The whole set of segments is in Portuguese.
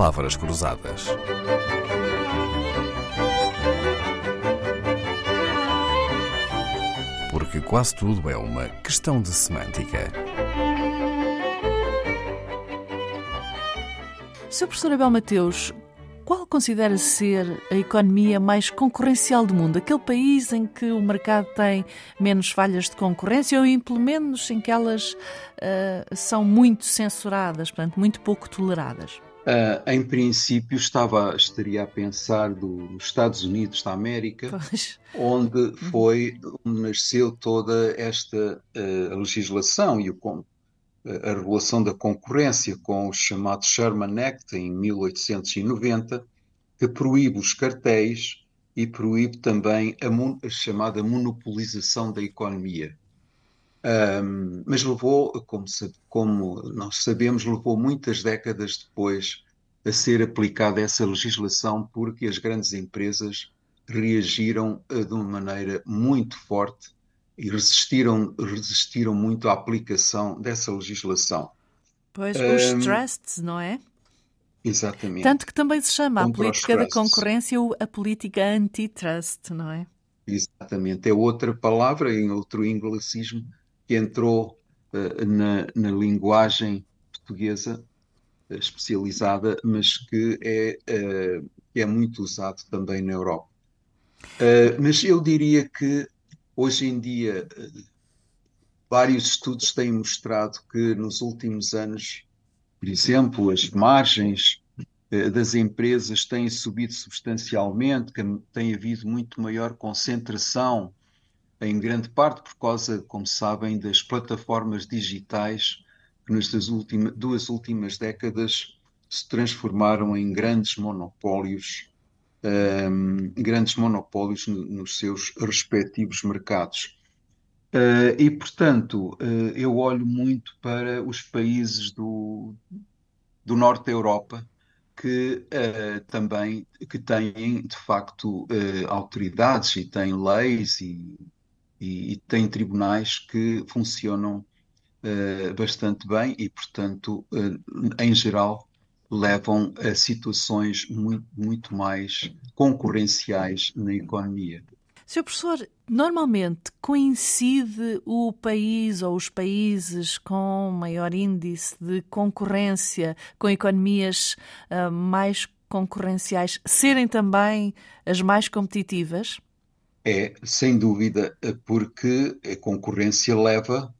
palavras cruzadas. Porque quase tudo é uma questão de semântica. Sr. Professor Abel Mateus, qual considera ser a economia mais concorrencial do mundo? Aquele país em que o mercado tem menos falhas de concorrência ou, pelo menos, em que elas uh, são muito censuradas, portanto, muito pouco toleradas? Uh, em princípio, estava, estaria a pensar dos Estados Unidos da América, pois. onde foi, onde nasceu toda esta uh, legislação e o, a regulação da concorrência com o chamado Sherman Act em 1890, que proíbe os cartéis e proíbe também a, a chamada monopolização da economia. Um, mas levou, como, como, nós sabemos, levou muitas décadas depois a ser aplicada essa legislação porque as grandes empresas reagiram uh, de uma maneira muito forte e resistiram, resistiram muito à aplicação dessa legislação. Pois, os um, trusts, não é? Exatamente. Tanto que também se chama a política da concorrência a política antitrust, não é? Exatamente. É outra palavra em outro anglicismo que entrou uh, na, na, linguagem portuguesa uh, especializada, mas que é, uh, é muito usado também na Europa. mas eu diria que Hoje em dia, vários estudos têm mostrado que nos últimos anos, por exemplo, as margens das empresas têm subido substancialmente, que tem havido muito maior concentração, em grande parte por causa, como sabem, das plataformas digitais que nestas últimas, duas últimas décadas se transformaram em grandes monopólios um, grandes monopólios no, nos seus respectivos mercados. Uh, e, portanto, uh, eu olho muito para os países do, do norte da Europa que uh, também que têm, de facto, autoridades e têm leis e, e, e têm tribunais que funcionam bastante bem e, portanto, em geral, levam a situações muito, muito mais concorrenciais na economia. Sr. Professor, normalmente coincide o país ou os países com maior índice de concorrência, com economias uh, mais concorrenciais, serem também as mais competitivas? É, sem dúvida, porque a concorrência leva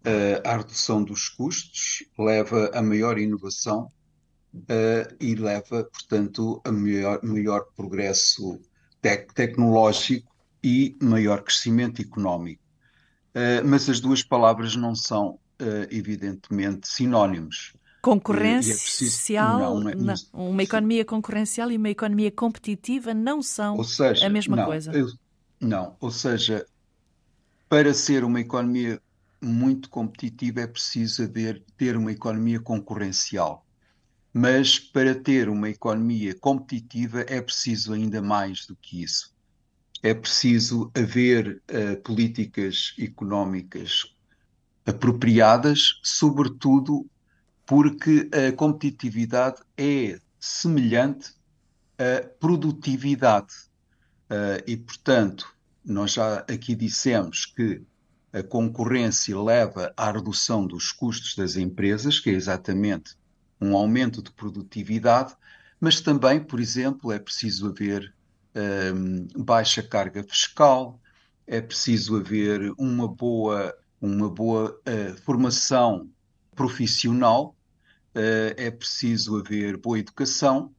uh, à redução dos custos, leva a maior inovação uh, e leva, portanto, a maior, maior progresso tec tecnológico e maior crescimento económico. Uh, mas as duas palavras não são, evidentemente, sinónimos. Concorrencial, é preciso, não, não, uma economia concorrencial e uma economia competitiva não são seja, a mesma não, coisa. Eu, não, ou seja, para ser uma economia muito competitiva é preciso haver, ter uma economia concorrencial. Mas para ter uma economia competitiva é preciso ainda mais do que isso. É preciso haver uh, políticas económicas apropriadas, sobretudo porque a competitividade é semelhante à produtividade. Uh, e, portanto, nós já aqui dissemos que a concorrência leva à redução dos custos das empresas, que é exatamente um aumento de produtividade, mas também, por exemplo, é preciso haver um, baixa carga fiscal, é preciso haver uma boa, uma boa uh, formação profissional, uh, é preciso haver boa educação,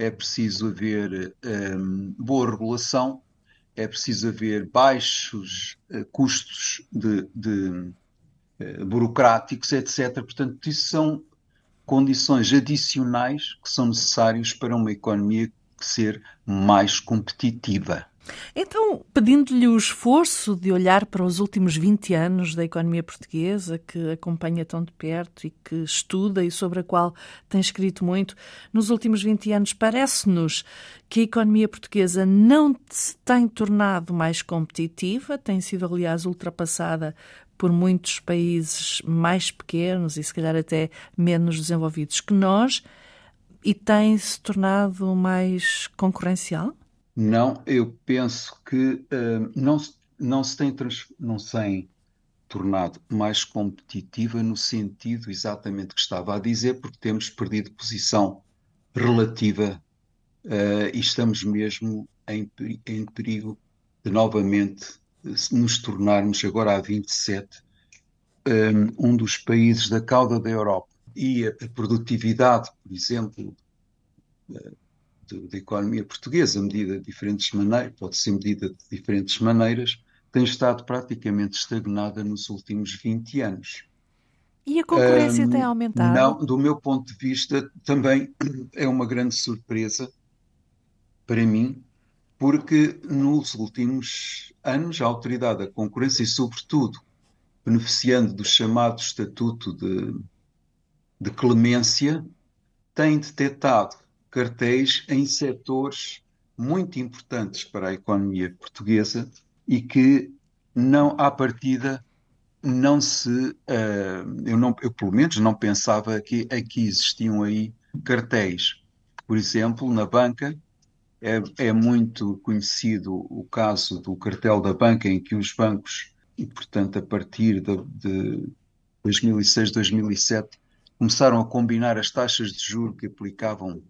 é preciso haver um, boa regulação, é preciso haver baixos uh, custos de, de burocráticos, etc. Portanto, isso são condições adicionais que são necessárias para uma economia ser mais competitiva. Então, pedindo-lhe o esforço de olhar para os últimos 20 anos da economia portuguesa, que acompanha tão de perto e que estuda e sobre a qual tem escrito muito, nos últimos 20 anos parece-nos que a economia portuguesa não se tem tornado mais competitiva, tem sido, aliás, ultrapassada por muitos países mais pequenos e se calhar até menos desenvolvidos que nós. e tem se tornado mais concorrencial? Não, eu penso que uh, não, não se tem não se tem tornado mais competitiva no sentido exatamente que estava a dizer, porque temos perdido posição relativa uh, e estamos mesmo em, em perigo de novamente nos tornarmos agora a 27 um, dos países da cauda da Europa. E a produtividade, por exemplo, da economia portuguesa, medida de diferentes maneiras, pode ser medida de diferentes maneiras, tem estado praticamente estagnada nos últimos 20 anos. E a concorrência um, tem aumentado? Não, do meu ponto de vista, também é uma grande surpresa para mim, porque nos últimos anos a autoridade da concorrência e, sobretudo, beneficiando do chamado Estatuto de, de Clemência, tem detectado cartéis em setores muito importantes para a economia portuguesa e que não à partida não se uh, eu não eu pelo menos não pensava que aqui existiam aí cartéis. Por exemplo na banca é, é muito conhecido o caso do cartel da banca em que os bancos e portanto a partir de, de 2006 2007 começaram a combinar as taxas de juro que aplicavam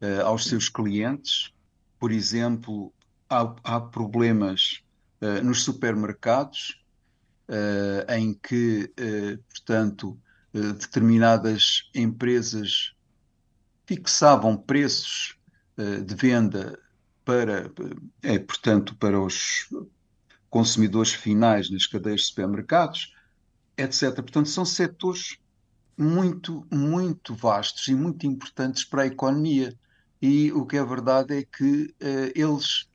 uh, aos seus clientes por exemplo há, há problemas uh, nos supermercados, uh, em que, portanto, determinadas empresas fixavam preços de venda para, é, portanto, para os consumidores finais nas cadeias de supermercados, etc. Portanto, são setores muito, muito vastos e muito importantes para a economia. E o que é verdade é que uh, eles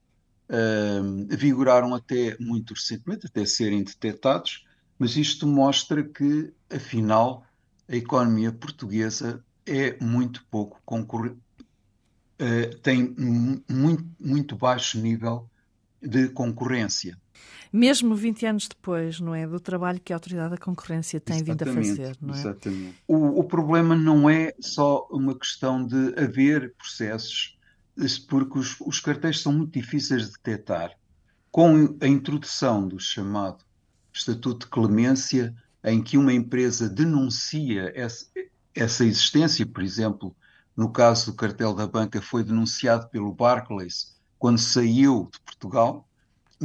uh, vigoraram até muito recentemente, até serem detectados, mas isto mostra que, afinal, a economia portuguesa é muito pouco concorrente, uh, tem muito, muito baixo nível de concorrência. Mesmo 20 anos depois, não é? Do trabalho que a Autoridade da Concorrência tem exatamente, vindo a fazer, não é? Exatamente. O, o problema não é só uma questão de haver processos porque os, os cartéis são muito difíceis de detectar. Com a introdução do chamado Estatuto de Clemência, em que uma empresa denuncia essa, essa existência, por exemplo, no caso do cartel da banca, foi denunciado pelo Barclays quando saiu de Portugal,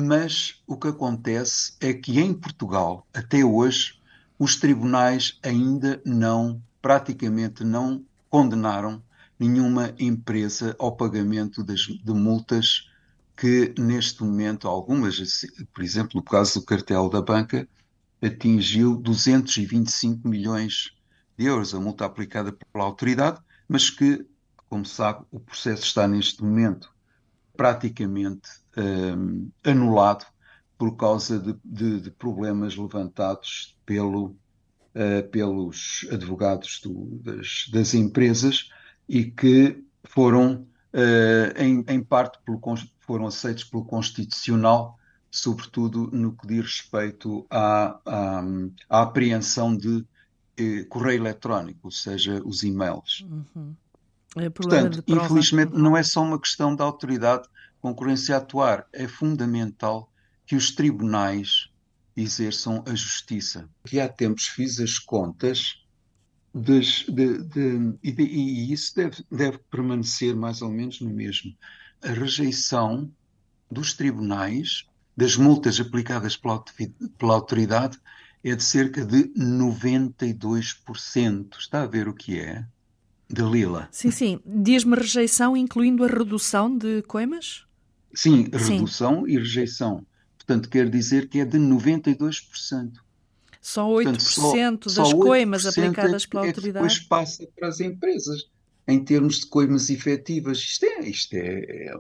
mas o que acontece é que em Portugal, até hoje, os tribunais ainda não, praticamente não condenaram nenhuma empresa ao pagamento das, de multas que neste momento algumas, por exemplo, no caso do cartel da banca, atingiu 225 milhões de euros, a multa aplicada pela autoridade, mas que, como sabe, o processo está neste momento praticamente um, anulado por causa de, de, de problemas levantados pelo, uh, pelos advogados do, das, das empresas e que foram, uh, em, em, parte, pelo, foram aceitos pelo Constitucional, sobretudo no que diz respeito à, à, à apreensão de eh, correio eletrónico, ou seja, os e-mails. Uhum. É Portanto, infelizmente, não é só uma questão da autoridade concorrência atuar, é fundamental que os tribunais exerçam a justiça. Que há tempos fiz as contas de, de, e, de, e, isso deve, deve permanecer mais ou menos no mesmo. A rejeição dos tribunais das multas aplicadas pela, pela autoridade é de cerca de 92%. Está a ver o que é? Dalila. Sim, sim. Diz-me rejeição, incluindo a redução de coimas? Sim, redução sim. e rejeição. Portanto, quer dizer que é de 92%. Só 8% Portanto, só, das só 8 coimas aplicadas pela é autoridade. depois passa para as empresas, em termos de coimas efetivas. Isto é, isto é, é,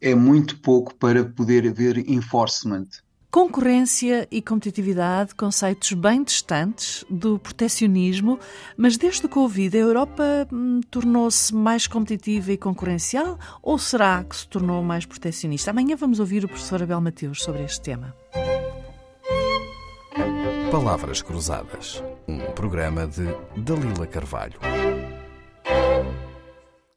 é muito pouco para poder haver enforcement. Concorrência e competitividade, conceitos bem distantes do proteccionismo, mas desde o Covid a Europa hum, tornou-se mais competitiva e concorrencial ou será que se tornou mais proteccionista? Amanhã vamos ouvir o professor Abel Mateus sobre este tema. Palavras Cruzadas, um programa de Dalila Carvalho.